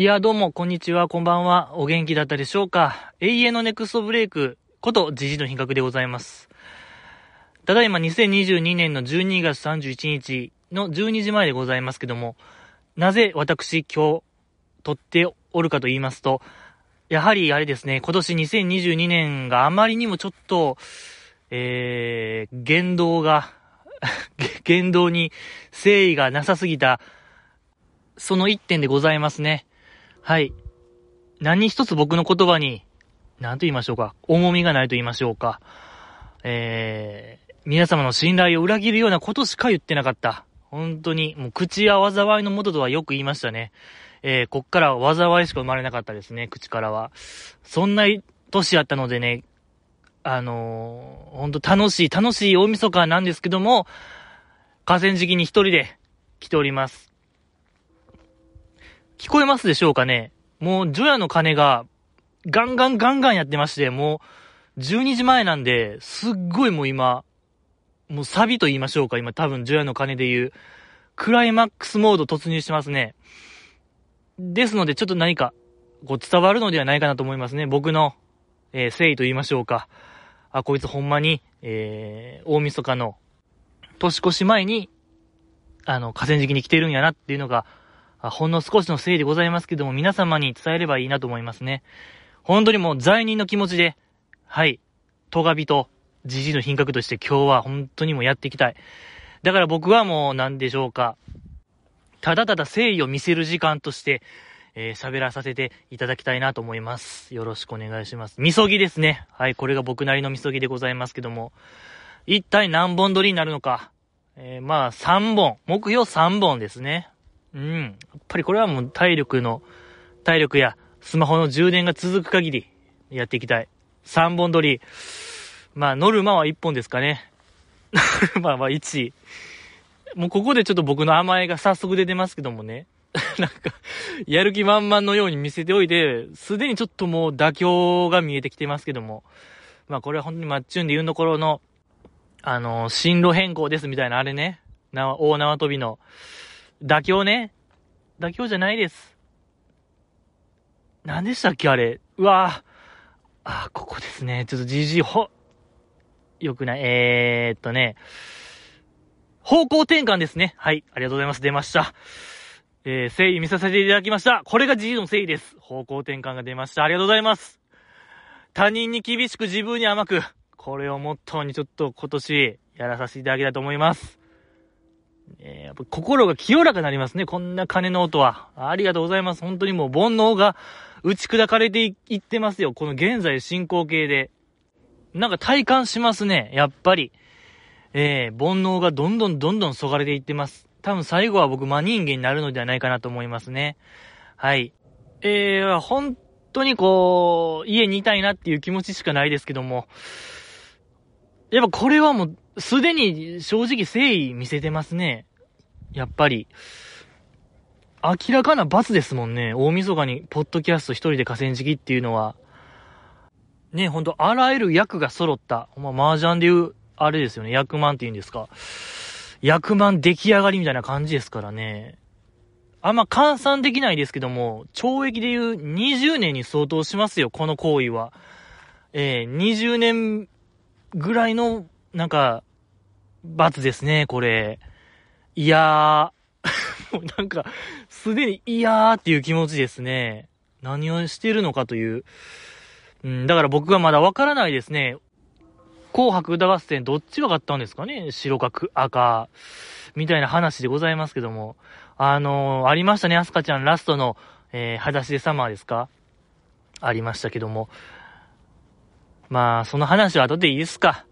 いや、どうも、こんにちは、こんばんは。お元気だったでしょうか？永遠のネクストブレイクことジジの品格でございます。ただいま2022年の12月31日の12時前でございますけども、なぜ私今日撮っておるかと言いますと、やはりあれですね、今年2022年があまりにもちょっと、えー、言動が 言動に誠意がなさすぎた、その一点でございますね。はい。何一つ僕の言葉に、何と言いましょうか、重みがないと言いましょうか、えー、皆様の信頼を裏切るようなことしか言ってなかった。本当に、もう口や災いのもととはよく言いましたね。えー、こっから災いしか生まれなかったですね、口からは。そんな年やったのでね、あのー、ほんと楽しい、楽しい大晦日なんですけども、河川敷に一人で来ております。聞こえますでしょうかね？もう、除夜の鐘が、ガンガンガンガンやってまして、もう、12時前なんで、すっごいもう今、もうサビと言いましょうか、今多分、除夜の鐘で言う、クライマックスモード突入してますね。ですので、ちょっと何か、こう伝わるのではないかなと思いますね。僕の、えー、誠意と言いましょうか。あ、こいつほんまに、えー、大晦日の、年越し前に、あの、河川敷に来てるんやなっていうのが、ほんの少しのせいでございますけども、皆様に伝えればいいなと思いますね。本当にもう罪人の気持ちで、はい、トガビとジジの品格として今日は本当にもやっていきたい。だから僕はもう何でしょうか。ただただ誠意を見せる時間として、えー、喋らさせていただきたいなと思います。よろしくお願いします。みそぎですね。はい、これが僕なりのみそぎでございますけども、一体何本撮りになるのか。えー、まあ、3本。目標3本ですね。うん。やっぱりこれはもう体力の、体力やスマホの充電が続く限りやっていきたい。3本撮り。まあ、ノルマは1本ですかね。まあまあ1。もうここでちょっと僕の甘えが早速出てますけどもね。なんか、やる気満々のように見せておいて、すでにちょっともう妥協が見えてきてますけども。まあこれは本当にマッチュンで言うところの、あの、進路変更ですみたいなあれね。な、大縄跳びの。妥協ね。妥協じゃないです。何でしたっけあれ。うわぁ。あ、ここですね。ちょっと GG ほ、よくない。えー、っとね。方向転換ですね。はい。ありがとうございます。出ました。えー、誠意見させていただきました。これが GG の誠意です。方向転換が出ました。ありがとうございます。他人に厳しく自分に甘く。これをモットーにちょっと今年やらさせていただきたいと思います。えー、やっぱ心が清らかになりますね。こんな鐘の音は。ありがとうございます。本当にもう煩悩が打ち砕かれていってますよ。この現在進行形で。なんか体感しますね。やっぱり。えー、煩悩がどんどんどんどんそがれていってます。多分最後は僕真人間になるのではないかなと思いますね。はい。えー、本当にこう、家にいたいなっていう気持ちしかないですけども、やっぱこれはもう、すでに正直誠意見せてますね。やっぱり。明らかな罰ですもんね。大晦日にポッドキャスト一人で河川敷っていうのは。ね、ほんと、あらゆる役が揃った。まあ、麻雀で言う、あれですよね。役満って言うんですか。役満出来上がりみたいな感じですからね。あんま換算できないですけども、懲役で言う20年に相当しますよ、この行為は。えー、20年ぐらいの、なんか、罰ですね、これ。いやー、もうなんか、すでに嫌ーっていう気持ちですね。何をしてるのかという。うん、だから僕はまだわからないですね。紅白歌合戦どっちが勝ったんですかね白か赤。みたいな話でございますけども。あのー、ありましたね、アスカちゃんラストの、えー、裸足でサマーですか？ありましたけども。まあ、その話は後でいいですか。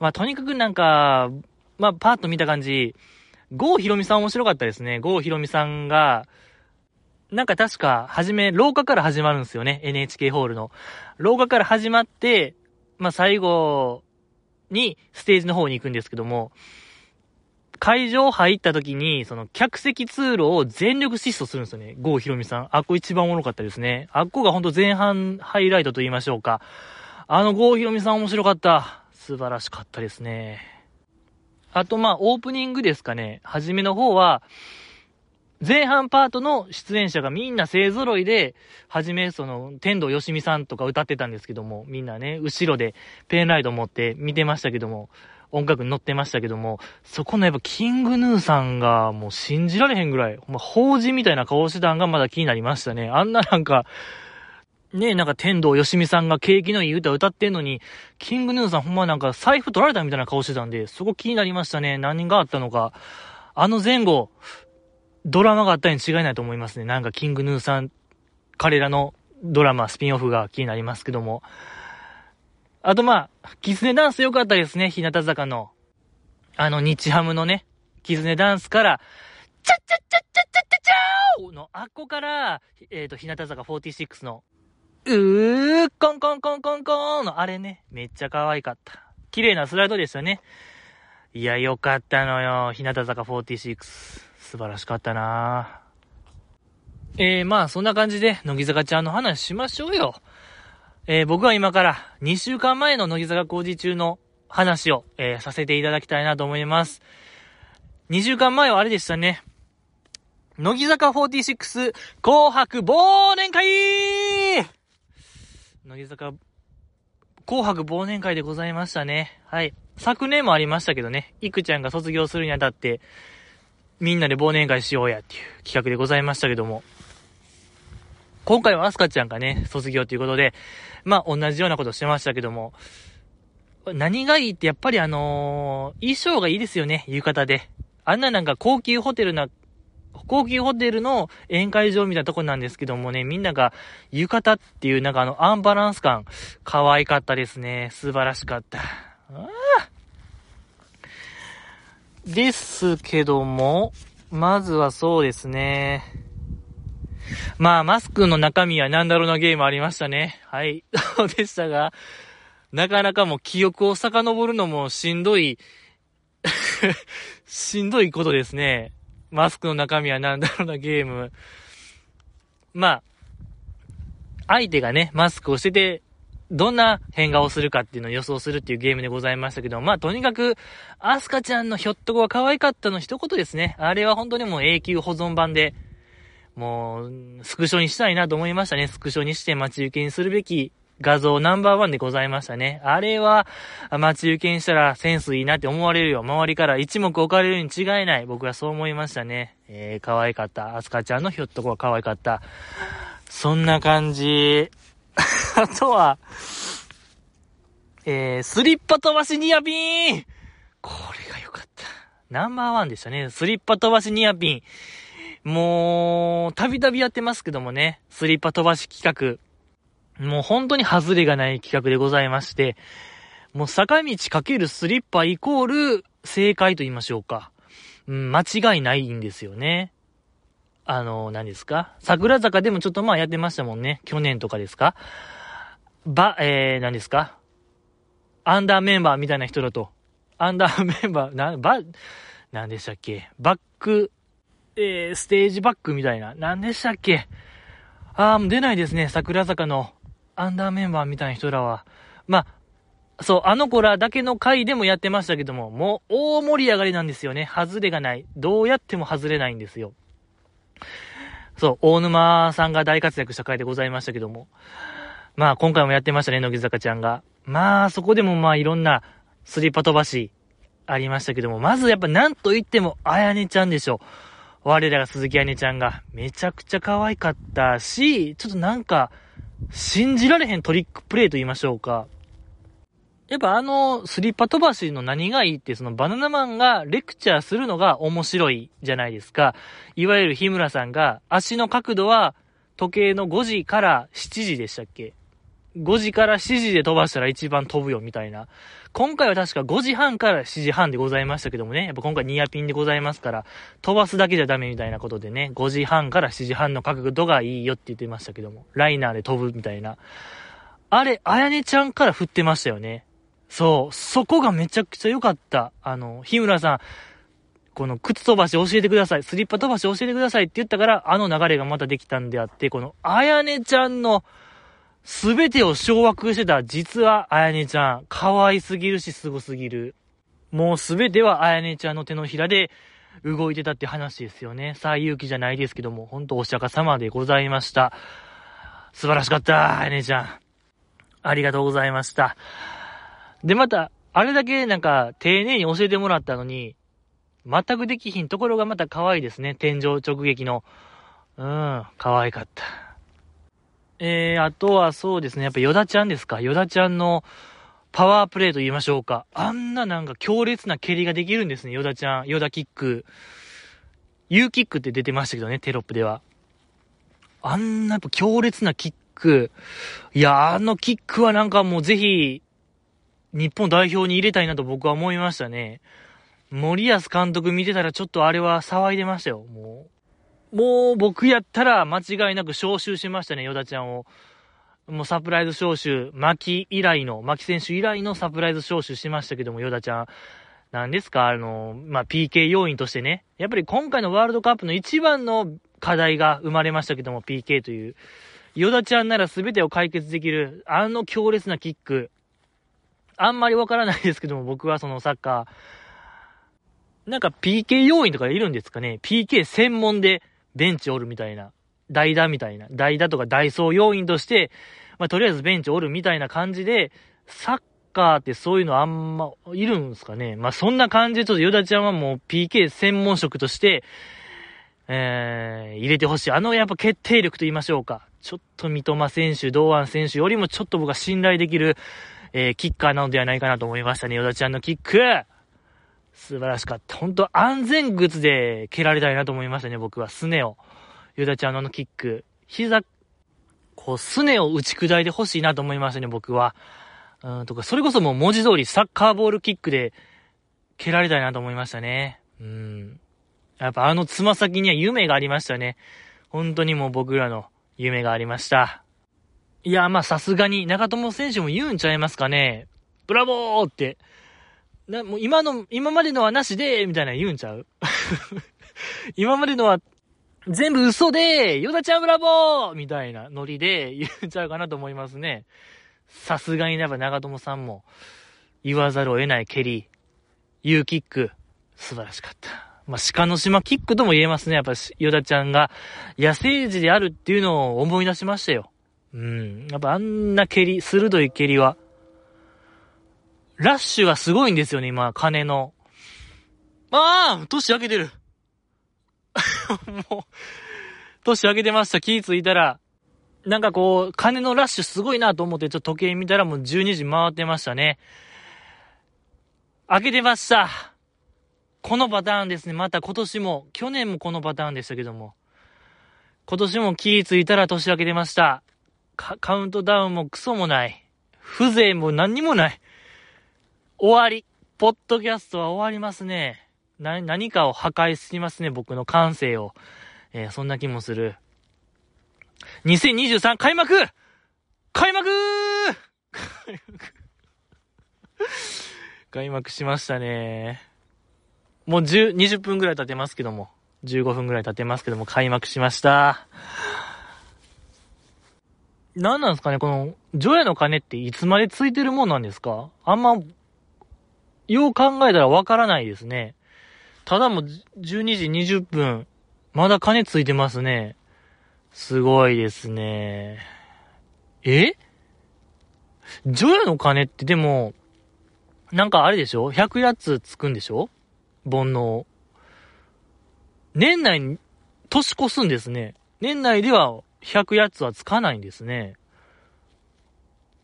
まあ、とにかくなんか、まあ、パーッと見た感じ、郷ひろみさん面白かったですね。郷ひろみさんが、なんか確か、はじめ、廊下から始まるんですよね。NHK ホールの。廊下から始まって、まあ、最後にステージの方に行くんですけども、会場入った時に、その客席通路を全力疾走するんですよね。郷ひろみさん。あっこ一番おもろかったですね。あっこがほんと前半ハイライトと言いましょうか。あの郷ひろみさん面白かった。素晴らしかったですね。あとまあオープニングですかね。初めの方は、前半パートの出演者がみんな勢揃いで、はじめその、天童よしみさんとか歌ってたんですけども、みんなね、後ろでペンライト持って見てましたけども、音楽に乗ってましたけども、そこのやっぱキングヌーさんがもう信じられへんぐらい、ほんま、法事みたいな顔してたんがまだ気になりましたね。あんななんか、ね、なんか天童よしみさんが景気のいい歌歌ってんのに、キングヌーさんほんまなんか財布取られたみたいな顔してたんで、そこ気になりましたね。何があったのか。あの前後、ドラマがあったに違いないと思いますね。なんかキングヌーさん、彼らのドラマ、スピンオフが気になりますけども。あとまあ、キツネダンス良かったですね、日向坂の。あの、日ハムのね、キツネダンスから、チャッチャッチャッチャッチャッチャッチャーの、あっこから、えっ、ー、と、日向坂46の、うー、コンコンコンコンコンの、あれね、めっちゃ可愛かった。綺麗なスライドでしたね。いや、よかったのよ、日向坂46。素晴らしかったなえー、まあ、そんな感じで、乃木坂ちゃんの話しましょうよ。えー、僕は今から2週間前の乃木坂工事中の話を、えー、させていただきたいなと思います。2週間前はあれでしたね。乃木坂46紅白忘年会乃木坂紅白忘年会でございましたね。はい。昨年もありましたけどね、いくちゃんが卒業するにあたって、みんなで忘年会しようやっていう企画でございましたけども、今回はアスカちゃんがね、卒業ということで、まあ、同じようなことしてましたけども、何がいいってやっぱりあのー、衣装がいいですよね、浴衣で。あんななんか高級ホテルな、高級ホテルの宴会場みたいなとこなんですけどもね、みんなが浴衣っていうなんかあのアンバランス感、可愛かったですね。素晴らしかった。ですけども、まずはそうですね。まあ、マスクの中身は何だろうなゲームありましたね。はい。そ うでしたが、なかなかもう記憶を遡るのもしんどい しんどいことですね。マスクの中身は何だろうなゲーム。まあ、相手がね、マスクをしてて、どんな変顔をするかっていうのを予想するっていうゲームでございましたけど、まあとにかく、アスカちゃんのひょっとこが可愛かったの一言ですね。あれは本当にもう永久保存版で、もう、スクショにしたいなと思いましたね。スクショにして待ち受けにするべき画像ナンバーワンでございましたね。あれは、待ち受けにしたらセンスいいなって思われるよ。周りから一目置かれるに違いない。僕はそう思いましたね。えー、可愛かった。アスカちゃんのひょっとこは可愛かった。そんな感じ。あとは、えー、スリッパ飛ばしニアピンこれが良かった。ナンバーワンでしたね。スリッパ飛ばしニアピン。もう、たびたびやってますけどもね、スリッパ飛ばし企画。もう本当に外れがない企画でございまして、もう坂道かけるスリッパイコール正解と言いましょうか。うん、間違いないんですよね。あの、何ですか？桜坂でもちょっとまあやってましたもんね。去年とかですか？ば、えー、何ですか？アンダーメンバーみたいな人だと。アンダーメンバー、な、ば、何でしたっけ？バック、えー、ステージバックみたいな。何でしたっけ？あー、もう出ないですね。桜坂のアンダーメンバーみたいな人らは。まあ、そう、あの子らだけの回でもやってましたけども、もう大盛り上がりなんですよね。外れがない。どうやっても外れないんですよ。そう、大沼さんが大活躍した回でございましたけども。まあ、今回もやってましたね、乃木坂ちゃんが。まあ、そこでもまあ、いろんなスリッパ飛ばしありましたけども、まずやっぱなんと言っても、あやねちゃんでしょ。我らが鈴木あやねちゃんがめちゃくちゃ可愛かったし、ちょっとなんか、信じられへんトリックプレイと言いましょうか。やっぱあの、スリッパ飛ばしの何がいいって、そのバナナマンがレクチャーするのが面白いじゃないですか。いわゆる日村さんが、足の角度は時計の5時から7時でしたっけ？?5 時から7時で飛ばしたら一番飛ぶよみたいな。今回は確か5時半から7時半でございましたけどもね、やっぱ今回ニアピンでございますから、飛ばすだけじゃダメみたいなことでね、5時半から7時半の角度がいいよって言ってましたけども、ライナーで飛ぶみたいな。あれ、あやねちゃんから振ってましたよね。そう、そこがめちゃくちゃ良かった。あの、日村さん、この靴飛ばし教えてください。スリッパ飛ばし教えてくださいって言ったから、あの流れがまたできたんであって、この、あやねちゃんの、すべてを掌握してた、実は、あやねちゃん。可愛すぎるし、すすぎる。もうすべてはあやねちゃんの手のひらで、動いてたって話ですよね。さあ、勇気じゃないですけども、ほんとお釈迦様でございました。素晴らしかった、姉ちゃん。ありがとうございました。で、また、あれだけなんか、丁寧に教えてもらったのに、全くできひんところがまた可愛いですね。天井直撃の。うん、可愛かった。えー、あとはそうですね。やっぱヨダちゃんですか？ヨダちゃんのパワープレイと言いましょうか。あんななんか強烈な蹴りができるんですね。ヨダちゃん。ヨダキック。U キックって出てましたけどね、テロップでは。あんなやっぱ強烈なキック。いや、あのキックはなんかもうぜひ、日本代表に入れたいなと僕は思いましたね。森保監督見てたらちょっとあれは騒いでましたよ、もう。もう僕やったら間違いなく招集しましたね、ヨダちゃんを。もうサプライズ招集、牧以来の、牧選手以来のサプライズ招集しましたけども、ヨダちゃん。何ですか？あの、まあ、PK 要因としてね。やっぱり今回のワールドカップの一番の課題が生まれましたけども、PK という。ヨダちゃんなら全てを解決できる、あの強烈なキック。あんまりわからないですけども、僕はそのサッカー、なんか PK 要員とかいるんですかね ?PK 専門でベンチおるみたいな。代打みたいな。代打とか代走要員として、まあ、とりあえずベンチおるみたいな感じで、サッカーってそういうのあんま、いるんですかねまあ、そんな感じでちょっとヨダちゃんはもう PK 専門職として、えー、入れてほしい。あのやっぱ決定力と言いましょうか。ちょっと三笘選手、堂安選手よりもちょっと僕は信頼できる、えー、キッカーなのではないかなと思いましたね。ヨダちゃんのキック素晴らしかった。本当安全靴で蹴られたいなと思いましたね、僕は。スネを。ヨダちゃんのあのキック。膝、こう、スネを打ち砕いてほしいなと思いましたね、僕は。うん、とか、それこそもう文字通りサッカーボールキックで蹴られたいなと思いましたね。うん。やっぱあのつま先には夢がありましたね。本当にもう僕らの夢がありました。いや、まあさすがに長友選手も言うんちゃいますかね。ブラボーって。な、もう今の、今までのはなしで、みたいな言うんちゃう？今までのは全部嘘で、ヨダちゃんブラボーみたいなノリで言うんちゃうかなと思いますね。さすがにやっぱ長友さんも言わざるを得ない蹴り、ユーキック、素晴らしかった。まあ、鹿の島キックとも言えますね。やっぱ、ヨダちゃんが野生児であるっていうのを思い出しましたよ。うん。やっぱあんな蹴り、鋭い蹴りは。ラッシュがすごいんですよね、今、金の。ああ年明けてる もう、年明けてました。気ぃついたら、なんかこう、金のラッシュすごいなと思って、ちょっと時計見たらもう12時回ってましたね。開けてました。このパターンですね。また今年も、去年もこのパターンでしたけども。今年も気ぃついたら年明けてました。カウントダウンもクソもない。風情も何にもない。終わり。ポッドキャストは終わりますね。な、何かを破壊しますね、僕の感性を。えー、そんな気もする。2023開幕開幕開幕しましたね。もう10、20分ぐらい経てますけども。15分ぐらい経てますけども、開幕しました。何なんですかねこの、除夜の鐘っていつまでついてるもんなんですか？あんま、よう考えたらわからないですね。ただも12時20分、まだ鐘ついてますね。すごいですね。え？除夜の鐘ってでも、なんかあれでしょ ?100 やつつくんでしょ？煩悩。年内に年越すんですね。年内では100やつはつかないんですね。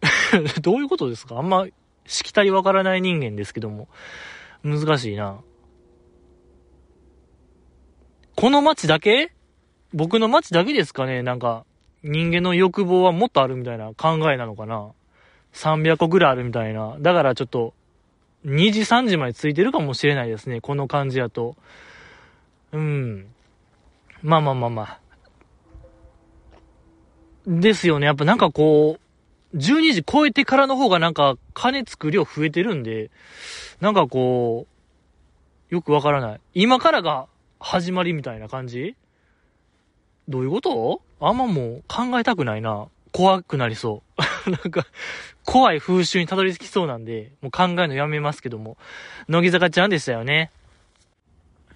どういうことですか？あんま、しきたりわからない人間ですけども。難しいな。この街だけ？僕の街だけですかね？なんか、人間の欲望はもっとあるみたいな考えなのかな ?300 個ぐらいあるみたいな。だからちょっと、2時3時までついてるかもしれないですね。この感じやと。うん。まあまあまあまあ。ですよね。やっぱなんかこう、12時超えてからの方がなんか金つく量増えてるんで、なんかこう、よくわからない。今からが始まりみたいな感じ？どういうこと？あんまもう考えたくないな。怖くなりそう。なんか、怖い風習にたどり着きそうなんで、もう考えるのやめますけども。乃木坂ちゃんでしたよね。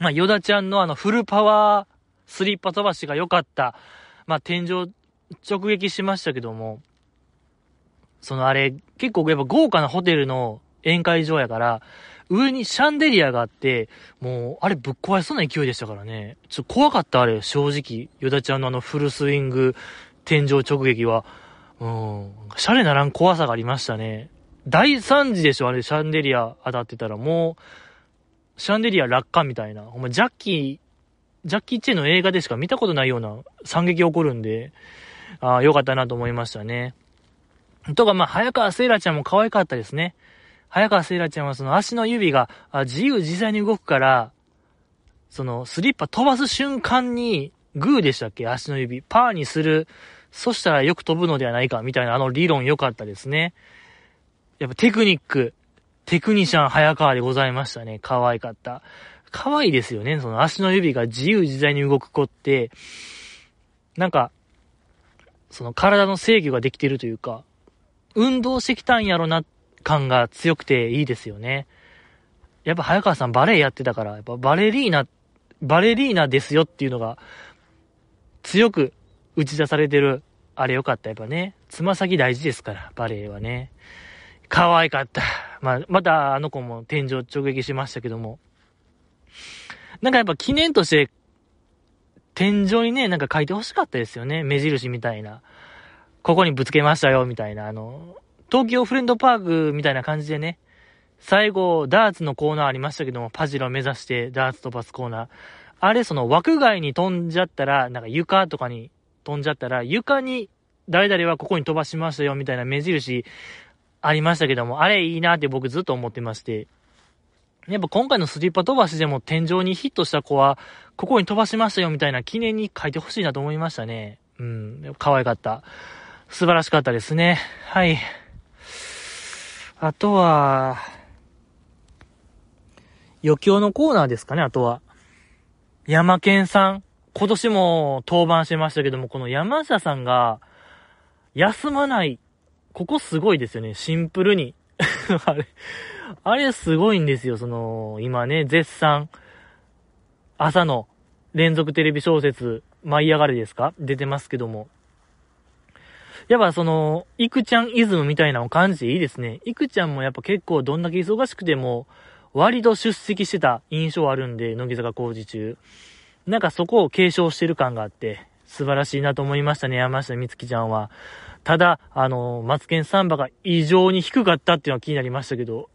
まあ、ヨダちゃんのあのフルパワースリッパ飛ばしが良かった。まあ、天井直撃しましたけども、そのあれ、結構やっぱ豪華なホテルの宴会場やから、上にシャンデリアがあって、もう、あれぶっ壊しそうな勢いでしたからね。ちょっと怖かった、あれ、正直。ヨダちゃんのあのフルスイング、天井直撃は。うん、シャレならん怖さがありましたね。大惨事でしょ、あれ、シャンデリア当たってたら。もう、シャンデリア落下みたいな。ほんま、ジャッキー、ジャッキー・チェの映画でしか見たことないような惨劇起こるんで、ああ、よかったなと思いましたね。とか、まあ、早川セイラちゃんも可愛かったですね。早川セイラちゃんはその足の指が自由自在に動くから、そのスリッパ飛ばす瞬間に、グーでしたっけ？足の指。パーにする。そしたらよく飛ぶのではないか、みたいなあの理論良かったですね。やっぱテクニック、テクニシャン早川でございましたね。可愛かった。可愛いですよね。その足の指が自由自在に動く子って、なんか、その体の制御ができてるというか、運動してきたんやろな感が強くていいですよね。やっぱ早川さんバレエやってたから、やっぱバレリーナ、バレリーナですよっていうのが強く打ち出されてる。あれよかった。やっぱね。つま先大事ですから、バレエはね。可愛かった。まあ、またあの子も天井直撃しましたけども。なんかやっぱ記念として、天井にね、なんか書いて欲しかったですよね。目印みたいな。ここにぶつけましたよ、みたいな。あの、東京フレンドパークみたいな感じでね、最後、ダーツのコーナーありましたけども、パジロ目指してダーツ飛ばすコーナー。あれ、その枠外に飛んじゃったら、なんか床とかに飛んじゃったら、床に誰々はここに飛ばしましたよ、みたいな目印ありましたけども、あれいいなって僕ずっと思ってまして。やっぱ今回のスリッパ飛ばしでも天井にヒットした子は、ここに飛ばしましたよみたいな記念に書いてほしいなと思いましたね。うん、可愛かった。素晴らしかったですね。はい。あとは、余興のコーナーですかね、あとは。山健さん。今年も登板してましたけども、この山下さんが、休まない。ここすごいですよね、シンプルに。あれ、あれすごいんですよ、その、今ね、絶賛、朝の連続テレビ小説、舞い上がれですか？出てますけども。やっぱその、いくちゃんイズムみたいなのを感じていいですね。いくちゃんもやっぱ結構どんだけ忙しくても、割と出席してた印象あるんで、乃木坂工事中。なんかそこを継承してる感があって、素晴らしいなと思いましたね、山下美月ちゃんは。ただ、あの、マツケンサンバが異常に低かったっていうのは気になりましたけど、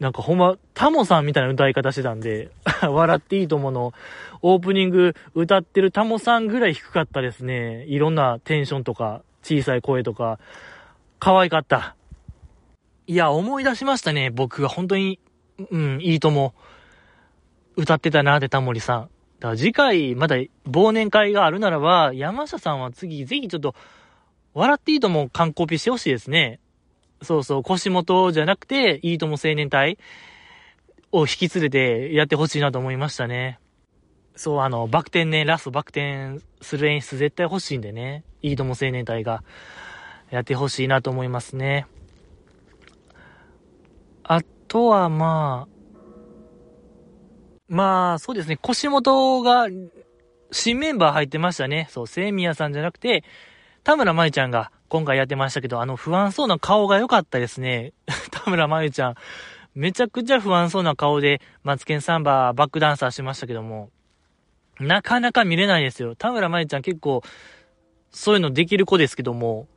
なんかほんま、タモさんみたいな歌い方してたんで、笑っていいと思うの、オープニング歌ってるタモさんぐらい低かったですね。いろんなテンションとか、小さい声とか、可愛かった。いや、思い出しましたね。僕が本当に、うん、いいとも、歌ってたなってタモリさん。だから次回、まだ忘年会があるならば、山下さんは次、ぜひちょっと、笑っていいとも完コピしてほしいですね。そうそう、腰元じゃなくて、いいとも青年隊を引き連れてやってほしいなと思いましたね。そう、あの、バク転ね、ラストバク転する演出絶対欲しいんでね。いいとも青年隊がやってほしいなと思いますね。あとは、まあ、まあ、そうですね、腰元が新メンバー入ってましたね。そう、セミヤさんじゃなくて、田村舞ちゃんが今回やってましたけど、あの不安そうな顔が良かったですね。田村真由ちゃん、めちゃくちゃ不安そうな顔で、マツケンサンババックダンサーしましたけども、なかなか見れないですよ。田村真由ちゃん結構、そういうのできる子ですけども、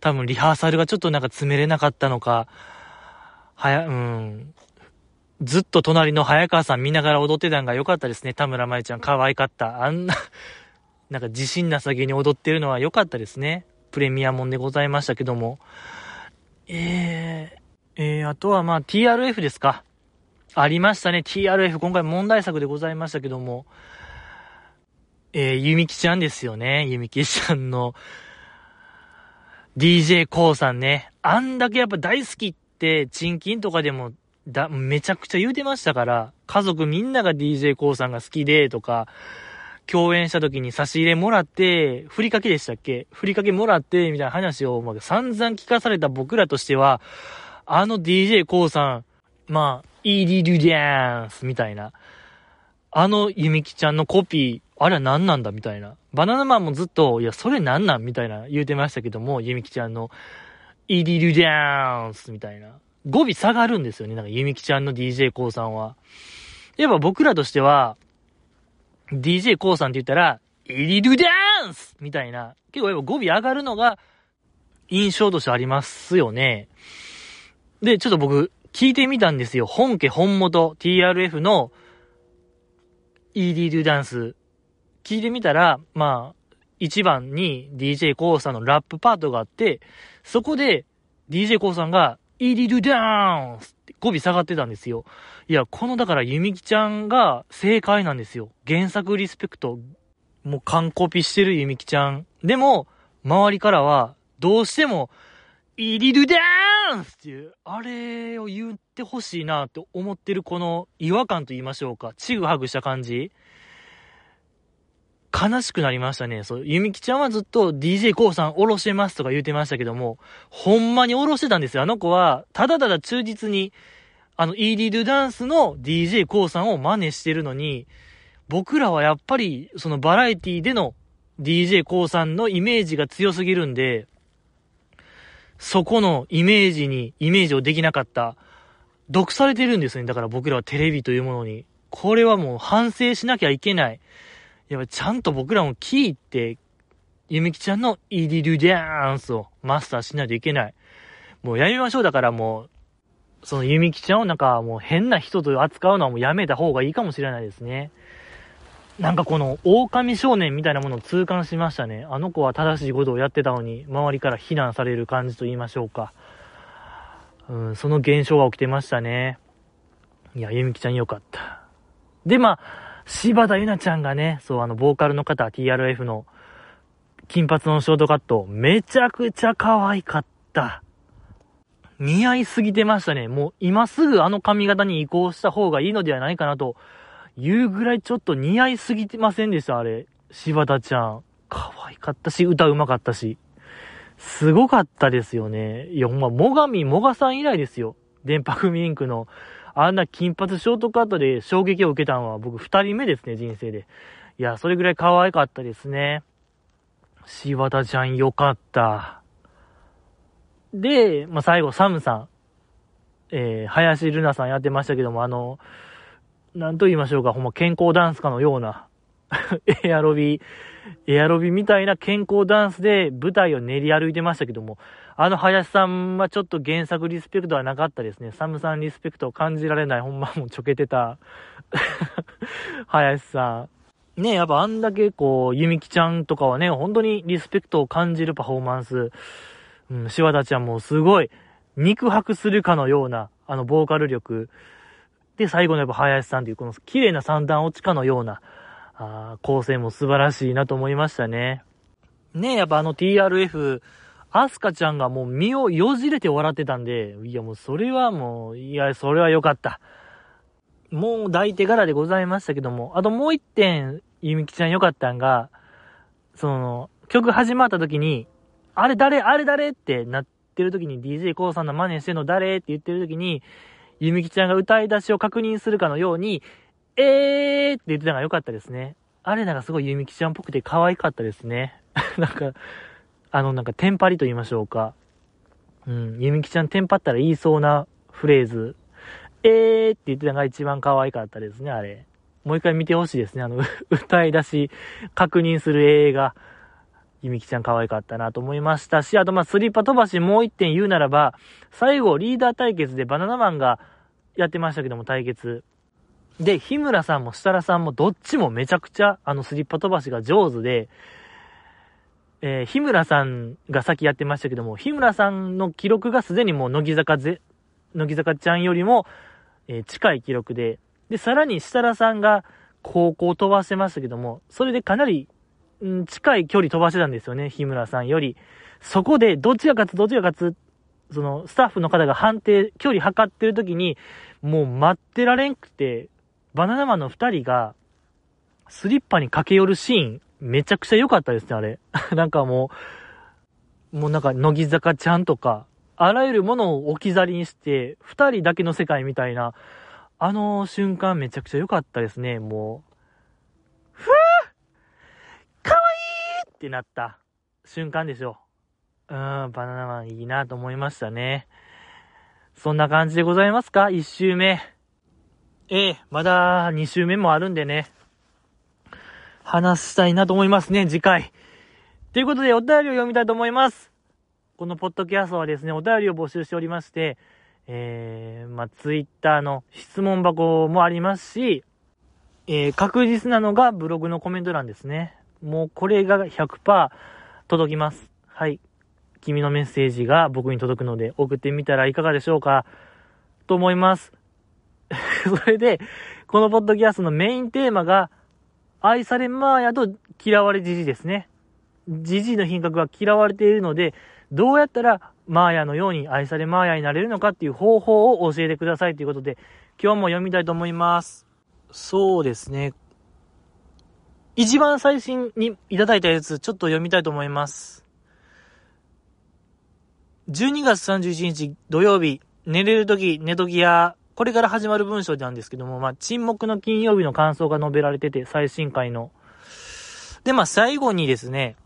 多分リハーサルがちょっとなんか詰めれなかったのか、はや、うん。ずっと隣の早川さん見ながら踊ってたんが良かったですね。田村真由ちゃん可愛かった。あんななんか自信なさげに踊ってるのは良かったですね。プレミアモンでございましたけども。えー、えー、あとはまあ TRF ですか。ありましたね。TRF、今回問題作でございましたけども。えー、ゆみきちゃんですよね。ゆみきちゃんの DJ コウさんね。あんだけやっぱ大好きって、チンキンとかでも、だ、めちゃくちゃ言うてましたから、家族みんなが DJ コウさんが好きで、とか、共演した時に差し入れもらって、ふりかけでしたっけ？ふりかけもらって、みたいな話を、ま、散々聞かされた僕らとしては、あの DJ コウさん、まあ、イーディルディャンスみたいな。あのゆみきちゃんのコピー、あれは何なんだ？みたいな。バナナマンもずっと、いや、それ何なん？みたいな言うてましたけども、ゆみきちゃんの、イリルダンスみたいな。語尾下がるんですよね。なんかゆみきちゃんの DJ コウさんは。やっぱ僕らとしては、DJ コウさんって言ったら、イリルダンスみたいな。結構やっぱ語尾上がるのが印象としてありますよね。で、ちょっと僕、聞いてみたんですよ。本家本元 TRF のイリルダンス。聞いてみたら、まあ、一番に DJ コウさんのラップパートがあって、そこで DJ コウさんがイリルダンスって語尾下がってたんですよ。いや、このだからユミキちゃんが正解なんですよ。原作リスペクト。もう完コピしてるユミキちゃん。でも、周りからは、どうしても、イリルダンスっていう、あれを言ってほしいなって思ってるこの違和感と言いましょうか。ちぐはぐした感じ。悲しくなりましたね。そう、ゆみきちゃんはずっと DJ コウさんおろしてますとか言うてましたけども、ほんまにおろしてたんですよ。あの子は、ただただ忠実に、あの、イーディルダンスの DJ コウさんを真似してるのに、僕らはやっぱり、そのバラエティでの DJ コウさんのイメージが強すぎるんで、そこのイメージに、イメージをできなかった、毒されてるんですよね。だから僕らはテレビというものに。これはもう反省しなきゃいけない。やっぱちゃんと僕らも聞いて、ゆみきちゃんのイディルダンスをマスターしないといけない。もうやめましょう。だからもう、そのゆみきちゃんをなんかもう変な人と扱うのはもうやめた方がいいかもしれないですね。なんかこの狼少年みたいなものを痛感しましたね。あの子は正しいことをやってたのに、周りから非難される感じと言いましょうか。うん、その現象が起きてましたね。いや、ゆみきちゃんよかった。で、まあ、柴田ゆなちゃんがね、そう、あの、ボーカルの方、TRF の、金髪のショートカット、めちゃくちゃ可愛かった。似合いすぎてましたね。もう今すぐあの髪型に移行した方がいいのではないかなというぐらいちょっと似合いすぎてませんでした、あれ。柴田ちゃん。可愛かったし、歌うまかったし。すごかったですよね。いや、ほんま、もがみ、もがさん以来ですよ。電波組インクのあんな金髪ショートカットで衝撃を受けたのは僕二人目ですね、人生で。いや、それぐらい可愛かったですね。柴田ちゃんよかった。で、まあ、最後、サムさん。えー、林ルナさんやってましたけども、あの、なんと言いましょうか、ほんま健康ダンスかのような、エアロビー、エアロビみたいな健康ダンスで舞台を練り歩いてましたけども、あの林さんはちょっと原作リスペクトはなかったですね。サムさんリスペクトを感じられない、ほんまもうちょけてた 林さん。ねやっぱあんだけこう、ゆみきちゃんとかはね、本当にリスペクトを感じるパフォーマンス。うん、柴田ちゃんもすごい、肉薄するかのような、あの、ボーカル力。で、最後のやっぱ林さんという、この綺麗な三段落ちかのような、あ構成も素晴らしいなと思いましたね。ねえやっぱあの TRF、アスカちゃんがもう身をよじれて笑ってたんで、いやもうそれはもう、いや、それは良かった。もう抱いてからでございましたけども、あともう一点、ゆみきちゃん良かったんが、その、曲始まった時に、あれ誰あれ誰？ってなってる時に d j k o さんの真似してんの誰？って言ってる時に、ゆみきちゃんが歌い出しを確認するかのように、えーって言ってたのが良かったですね。あれなんかすごいゆみきちゃんっぽくて可愛かったですね。なんか、あの、なんか、テンパリと言いましょうか。うん、ゆみきちゃんテンパったら言いそうなフレーズ。えーって言ってたのが一番可愛かったですね、あれ。もう一回見てほしいですね。あの、歌い出し、確認する映画。ゆみきちゃん可愛かったなと思いましたし、あとまあスリッパ飛ばしもう一点言うならば、最後リーダー対決でバナナマンがやってましたけども対決。で、日村さんも設楽さんもどっちもめちゃくちゃあのスリッパ飛ばしが上手で、えー、日村さんが先やってましたけども、日村さんの記録がすでにもう乃木坂ぜ、乃木坂ちゃんよりも、えー、近い記録で、で、さらに設楽さんが高校飛ばしてましたけども、それでかなり、ん、近い距離飛ばしてたんですよね、日村さんより。そこで、どっちが勝つ、どっちが勝つ、その、スタッフの方が判定、距離測ってる時に、もう待ってられんくて、バナナマンの二人が、スリッパに駆け寄るシーン、めちゃくちゃ良かったですね、あれ。なんかもう、もうなんか、乃木坂ちゃんとか、あらゆるものを置き去りにして、二人だけの世界みたいな、あの瞬間めちゃくちゃ良かったですね、もう。ふぅかわいいってなった瞬間でしょ。うん、バナナマンいいなと思いましたね。そんな感じでございますか ?1 周目。ええまだ2周目もあるんでね。話したいなと思いますね、次回。ということで、お便りを読みたいと思います。このポッドキャストはですね、お便りを募集しておりまして、えー、まあ、ツイッターの質問箱もありますし、えー、確実なのがブログのコメント欄ですね。もうこれが100%届きます。はい。君のメッセージが僕に届くので送ってみたらいかがでしょうか？と思います。それで、このポッドキャストのメインテーマが、愛されマーヤと嫌われじじですね。じじいの品格が嫌われているので、どうやったらマーヤのように愛されマーヤになれるのかっていう方法を教えてくださいということで、今日も読みたいと思います。そうですね。一番最新にいただいたやつ、ちょっと読みたいと思います。12月31日土曜日、寝れるとき、寝ときや、これから始まる文章なんですけども、まあ、沈黙の金曜日の感想が述べられてて、最新回の。で、まあ、最後にですね、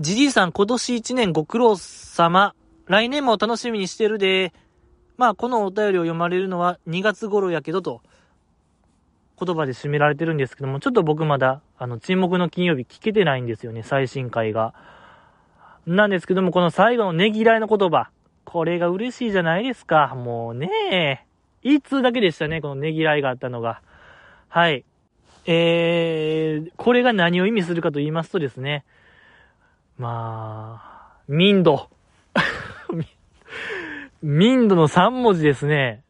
じじいさん今年1年ご苦労様、来年も楽しみにしてるで、まあ、このお便りを読まれるのは2月頃やけどと、言葉で締められてるんですけども、ちょっと僕まだ、あの、沈黙の金曜日聞けてないんですよね、最新回が。なんですけども、この最後のねぎらいの言葉。これが嬉しいじゃないですか。もうねえ一通だけでしたね、このねぎらいがあったのが。はい。えー、これが何を意味するかと言いますとですね、まあ、民度。民度の3文字ですね。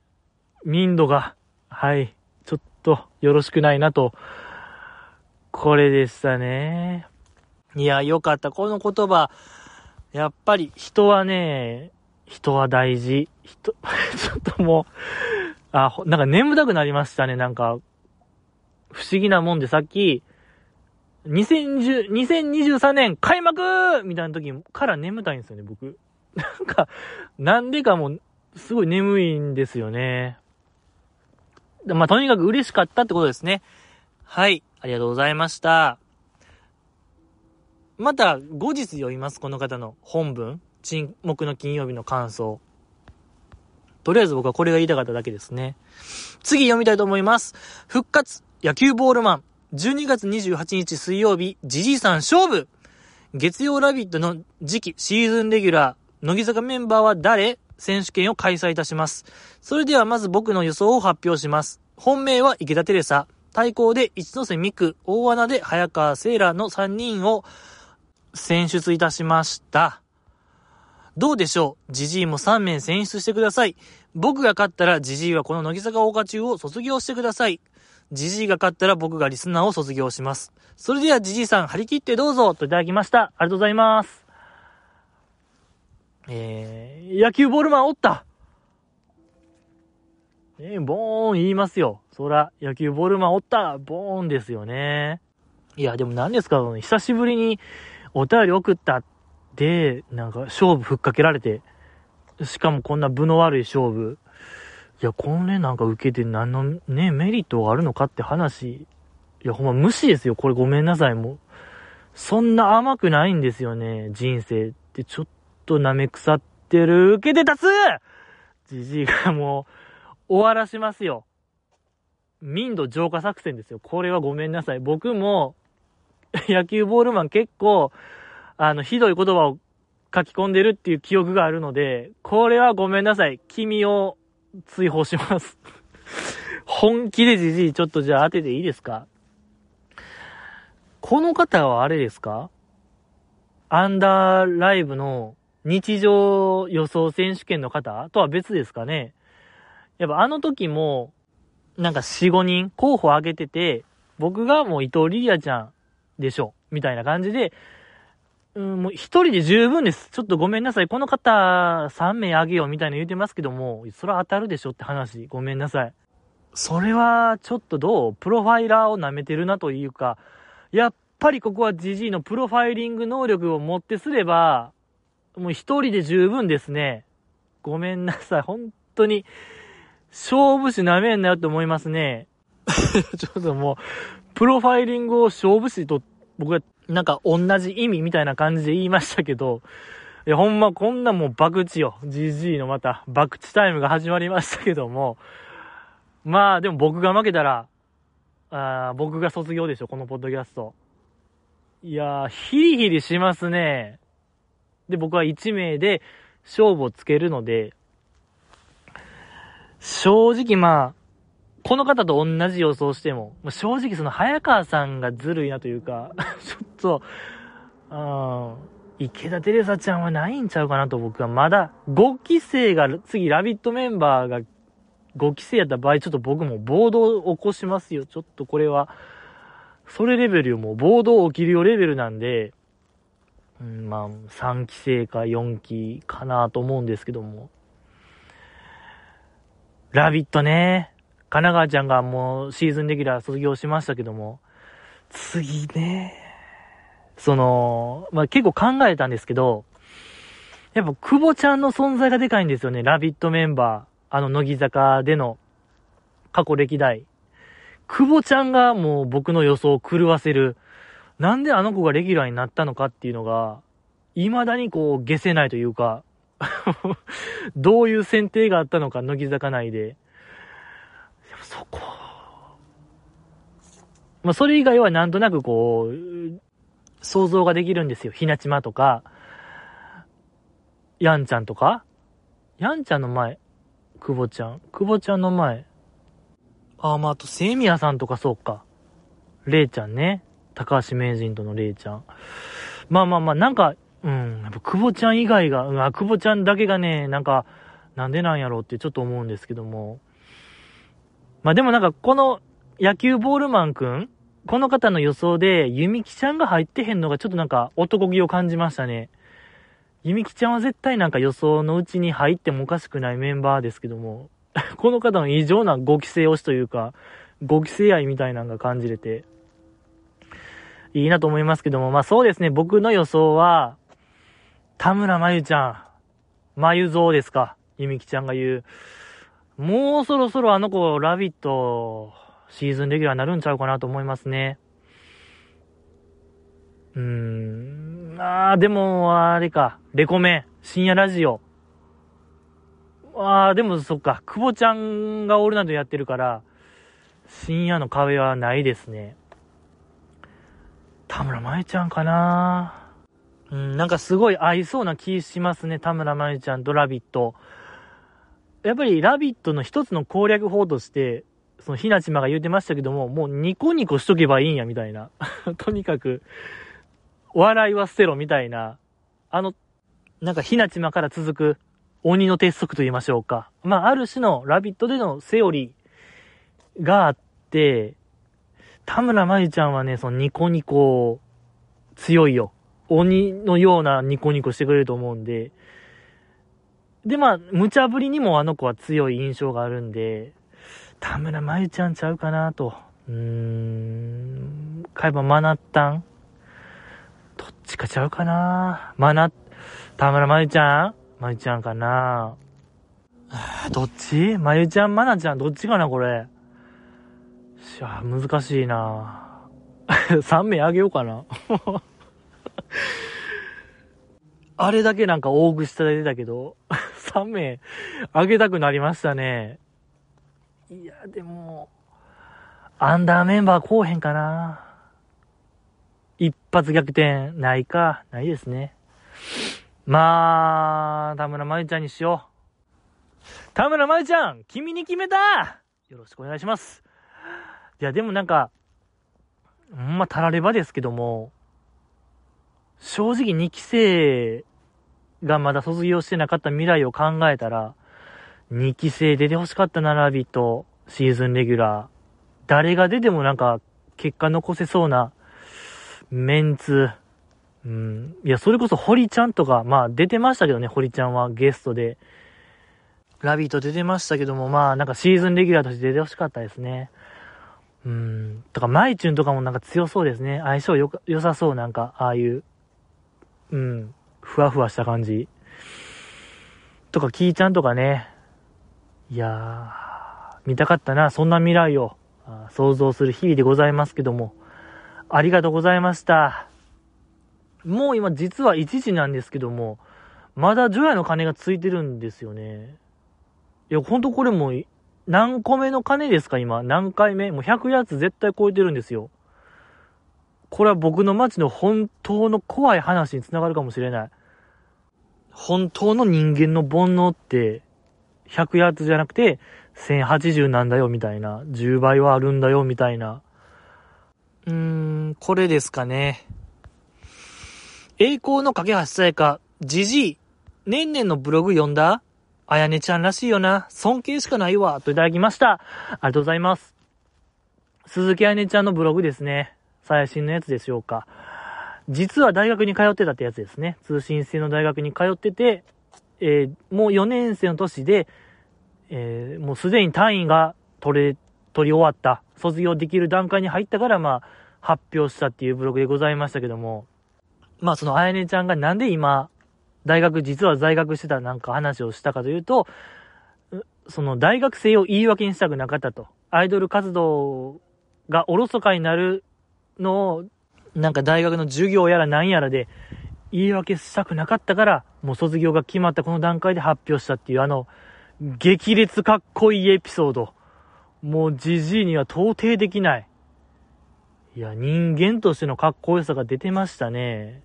民度が。はい。ちょっとよろしくないなと。これでしたね。いや、よかった。この言葉、やっぱり人はね、人は大事。人、ちょっともう、あ、なんか眠たくなりましたね。なんか、不思議なもんでさっき、2010、2023年開幕みたいな時から眠たいんですよね、僕。なんか、なんでかもうすごい眠いんですよね。まあ、とにかく嬉しかったってことですね。はい。ありがとうございました。また、後日読みます。この方の本文。沈黙の金曜日の感想。とりあえず僕はこれが言いたかっただけですね。次読みたいと思います。復活野球ボールマン。12月28日水曜日、ジジイさん勝負月曜ラビットの次期シーズンレギュラー、乃木坂メンバーは誰？選手権を開催いたします。それではまず僕の予想を発表します。本命は池田テレサ、対抗で一ノ瀬美久、大穴で早川セーラーの3人を選出いたしました。どうでしょう？ジジイも3名選出してください。僕が勝ったらジジイはこの乃木坂大花中を卒業してください。ジジイが勝ったら僕がリスナーを卒業します。それではジジイさん張り切ってどうぞといただきました。ありがとうございます。えー、野球ボールマンおったえー、ボーン言いますよ。そら、野球ボールマンおったボーンですよね。いや、でも何ですか久しぶりにお便り送ったで、なんか勝負ふっかけられて、しかもこんな部の悪い勝負。いや、これなんか受けて何のね、メリットがあるのかって話。いや、ほんま無視ですよ。これごめんなさい。もう。そんな甘くないんですよね。人生ってちょっと舐め腐ってる。受けて立つじじいがもう、終わらしますよ。民度浄化作戦ですよ。これはごめんなさい。僕も、野球ボールマン結構、あの、ひどい言葉を書き込んでるっていう記憶があるので、これはごめんなさい。君を追放します。本気でじじい、ちょっとじゃあ当てていいですか？この方はあれですか？アンダーライブの日常予想選手権の方？とは別ですかね。やっぱあの時も、なんか4、5人候補挙げてて、僕がもう伊藤リリアちゃんでしょみたいな感じで、うん、もう一人で十分です。ちょっとごめんなさい。この方3名あげようみたいな言うてますけども、それは当たるでしょって話。ごめんなさい。それはちょっとどうプロファイラーを舐めてるなというか、やっぱりここは GG のプロファイリング能力を持ってすれば、もう一人で十分ですね。ごめんなさい。本当に。勝負師なめんなよって思いますね。ちょっともう、プロファイリングを勝負師と、僕はなんか同じ意味みたいな感じで言いましたけど、いや、ほんまこんなもう爆地よ。GG のまた爆地タイムが始まりましたけども、まあでも僕が負けたら、あ僕が卒業でしょ、このポッドキャスト。いやー、ヒリヒリしますね。で、僕は1名で勝負をつけるので、正直まあ、この方と同じ予想しても、正直その早川さんがずるいなというか、ちょっと、うん、池田テレサちゃんはないんちゃうかなと僕はまだ、5期生が、次ラビットメンバーが5期生やった場合、ちょっと僕も暴動を起こしますよ。ちょっとこれは、それレベルよ、もう暴動起きるよレベルなんで、うん、まあ、3期生か4期かなと思うんですけども。ラビットね。神奈川ちゃんがもうシーズンレギュラー卒業しましたけども、次ね。その、まあ、結構考えたんですけど、やっぱ久保ちゃんの存在がでかいんですよね。ラビットメンバー。あの、乃木坂での過去歴代。久保ちゃんがもう僕の予想を狂わせる。なんであの子がレギュラーになったのかっていうのが、未だにこう、消せないというか、どういう選定があったのか、乃木坂内で。そこ。まあ、それ以外はなんとなくこう、想像ができるんですよ。ひなちまとか、やんちゃんとか。やんちゃんの前、久保ちゃん。久保ちゃんの前。ああ、まあ、あと、セイミヤさんとかそうか。レイちゃんね。高橋名人とのレイちゃん。まあまあまあ、なんか、うん、やっぱ久保ちゃん以外が、うん、あ、久保ちゃんだけがね、なんか、なんでなんやろうってちょっと思うんですけども。まあでもなんか、この野球ボールマンくん、この方の予想で、ゆみきちゃんが入ってへんのがちょっとなんか男気を感じましたね。ゆみきちゃんは絶対なんか予想のうちに入ってもおかしくないメンバーですけども、この方の異常な5期生推しというか、5期生愛みたいなのが感じれて、いいなと思いますけども、まあそうですね、僕の予想は、田村まゆちゃん、まゆぞうですか、ゆみきちゃんが言う。もうそろそろあの子、ラビット、シーズンレギュラーになるんちゃうかなと思いますね。うーん、あー、でも、あれか、レコメン、深夜ラジオ。あー、でもそっか、久保ちゃんがオールナイトやってるから、深夜の壁はないですね。田村まゆちゃんかなうん、なんかすごい合いそうな気しますね、田村まゆちゃんとラビット。やっぱりラビットの一つの攻略法として、そのひなちまが言うてましたけども、もうニコニコしとけばいいんや、みたいな。とにかく、笑いは捨てろ、みたいな。あの、なんかひなちまから続く鬼の鉄則と言いましょうか。まあ、ある種のラビットでのセオリーがあって、田村まゆちゃんはね、そのニコニコ強いよ。鬼のようなニコニコしてくれると思うんで、で、まあ、無茶ぶりにもあの子は強い印象があるんで、田村まゆちゃんちゃうかなと。うーん、かえばマナッタン。どっちかちゃうかな。マナ、田村まゆちゃん？まゆちゃんかな。どっち？まゆちゃん、まなちゃん、どっちかなこれ。しゃ、難しいな。3名あげようかな。あれだけなんか大口されてたけど、3名あげたくなりましたね。いや、でも、アンダーメンバーこうへんかな。一発逆転、ないか。ないですね。まあ、田村まゆちゃんにしよう。田村まゆちゃん、君に決めたよろしくお願いします。いや、でもなんか、ほんま、たらればですけども、正直2期生がまだ卒業してなかった未来を考えたら、2期生出て欲しかったな、ラビット、シーズンレギュラー。誰が出てもなんか、結果残せそうな、メンツ。うん。いや、それこそ堀ちゃんとか、まあ出てましたけどね、堀ちゃんはゲストで。ラビット出てましたけども、まあなんかシーズンレギュラーとして出て欲しかったですね。うん。とか、マイチュンとかもなんか強そうですね。相性よ、良さそう、なんか、ああいう。うん。ふわふわした感じ。とか、キーちゃんとかね。いやー見たかったな、そんな未来を想像する日々でございますけども、ありがとうございました。もう今実は1時なんですけども、まだ除夜の鐘がついてるんですよね。いや、ほんとこれもう、何個目の鐘ですか今。何回目？もう100やつ絶対超えてるんですよ。これは僕の街の本当の怖い話につながるかもしれない。本当の人間の煩悩って、100ヤーツじゃなくて、1080なんだよ、みたいな。10倍はあるんだよ、みたいな。うーん、これですかね。栄光の架け橋さやか、じじい、ねんねんのブログ読んだ？あやねちゃんらしいよな。尊敬しかないわ。といただきました。ありがとうございます。鈴木あやねちゃんのブログですね。最新のやつでしょうか。実は大学に通ってたってやつですね。通信制の大学に通ってて、えー、もう4年生の年で、えー、もうすでに単位が取れ、取り終わった、卒業できる段階に入ったから、まあ、発表したっていうブログでございましたけども、まあそのあやねちゃんがなんで今、大学、実は在学してたなんか話をしたかというと、その大学生を言い訳にしたくなかったと。アイドル活動がおろそかになるのをなんか大学の授業やら何やらで言い訳したくなかったから、もう卒業が決まったこの段階で発表したっていうあの、激烈かっこいいエピソード。もうじじいには到底できない。いや、人間としてのかっこよさが出てましたね。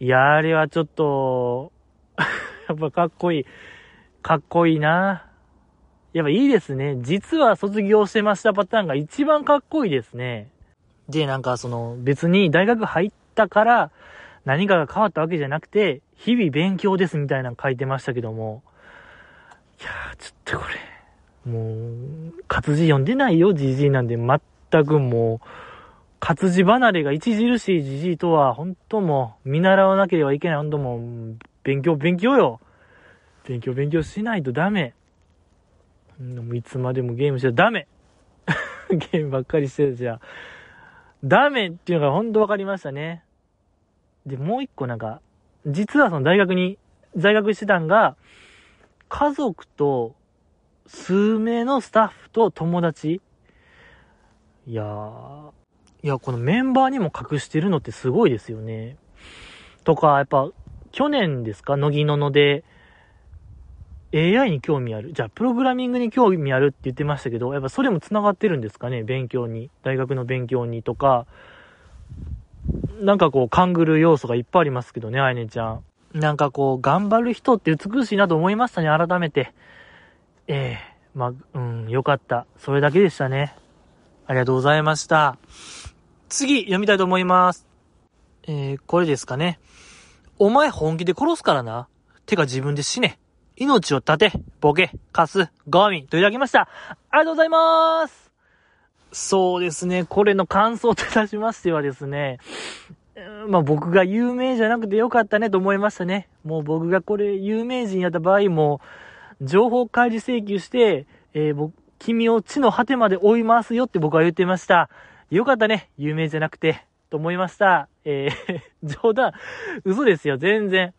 いや、あれはちょっと やっぱかっこいい。かっこいいな。やっぱいいですね。実は卒業してましたパターンが一番かっこいいですね。で、なんかその別に大学入ったから何かが変わったわけじゃなくて、日々勉強ですみたいなの書いてましたけども、いやー、ちょっとこれ、もう、活字読んでないよ、じじいなんで、全くもう、活字離れが著しいじじいとは、本当も、見習わなければいけない、本当もう、勉強、勉強よ。勉強、勉強しないとダメ。いつまでもゲームしちゃダメ。ゲームばっかりしてるじゃんダメっていうのが本当分かりましたね。で、もう一個なんか、実はその大学に在学してたんが、家族と数名のスタッフと友達。いやー、いや、このメンバーにも隠してるのってすごいですよね。とか、やっぱ、去年ですか？乃木のので、AI に興味ある。じゃあ、プログラミングに興味あるって言ってましたけど、やっぱそれも繋がってるんですかね？勉強に。大学の勉強にとか。なんかこう、勘ぐる要素がいっぱいありますけどね、あいねちゃん。なんかこう、頑張る人って美しいなと思いましたね、改めて。ええー、まあ、うん、よかった。それだけでしたね。ありがとうございました。次、読みたいと思います。えー、これですかね。お前本気で殺すからな。てか自分で死ね。命を絶て、ボケ、カス、ゴミといただきました。ありがとうございますそうですね、これの感想といたしましてはですね、まあ僕が有名じゃなくてよかったねと思いましたね。もう僕がこれ有名人やった場合も、情報開示請求して、えー、僕、君を地の果てまで追い回すよって僕は言ってました。よかったね、有名じゃなくて、と思いました。えー 冗談、嘘ですよ、全然。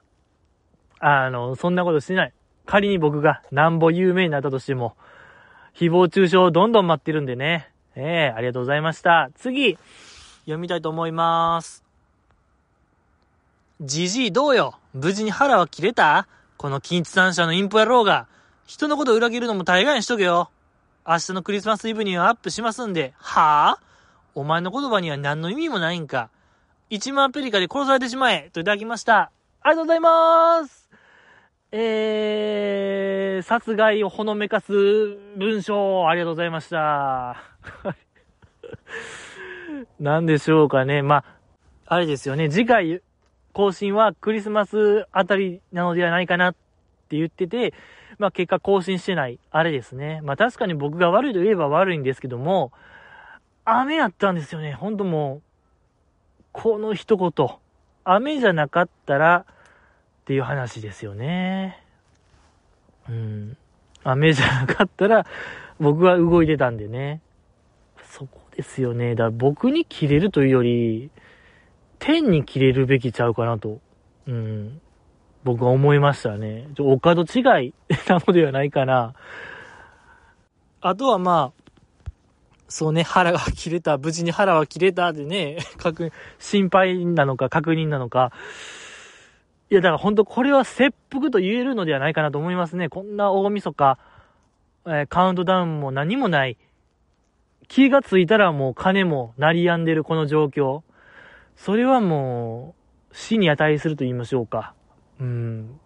あの、そんなことしない。仮に僕がなんぼ有名になったとしても、誹謗中傷をどんどん待ってるんでね。ええー、ありがとうございました。次、読みたいと思います。じじいどうよ？無事に腹は切れた？この近地三社のインポ野郎が。人のこと裏切るのも大概にしとけよ。明日のクリスマスイブにはアップしますんで。はぁ、あ、お前の言葉には何の意味もないんか。1万ペリカで殺されてしまえといただきました。ありがとうございますえー、殺害をほのめかす文章、ありがとうございました。何でしょうかね。まあ、あれですよね。次回更新はクリスマスあたりなのではないかなって言ってて、まあ結果更新してない。あれですね。まあ確かに僕が悪いと言えば悪いんですけども、雨やったんですよね。ほんともう、この一言。雨じゃなかったら、っていう話ですよね。うん。雨じゃなかったら、僕は動いてたんでね。そこですよね。だから僕に切れるというより、天に切れるべきちゃうかなと。うん。僕は思いましたね。ちょ、お門違い なのではないかな。あとはまあ、そうね、腹が切れた、無事に腹は切れたでね、確、心配なのか確認なのか。いや、だから本当これは切腹と言えるのではないかなと思いますね。こんな大晦日、えー、カウントダウンも何もない。気がついたらもう金も鳴り止んでるこの状況。それはもう、死に値すると言いましょうか。うん。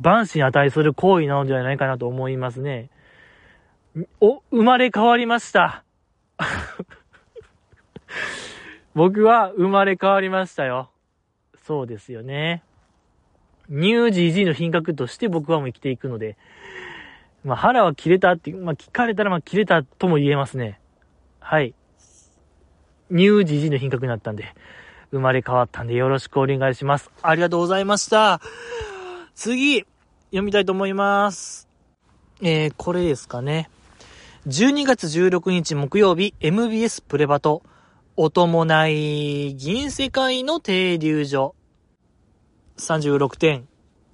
万死に値する行為なのではないかなと思いますね。お、生まれ変わりました。僕は生まれ変わりましたよ。そうですよね。ニュージージーの品格として僕はもう生きていくので、まあ腹は切れたって、まあ聞かれたらま切れたとも言えますね。はい。ニュージージーの品格になったんで、生まれ変わったんでよろしくお願いします。ありがとうございました。次、読みたいと思います。えー、これですかね。12月16日木曜日、MBS プレバト、音もない銀世界の停留所。36点、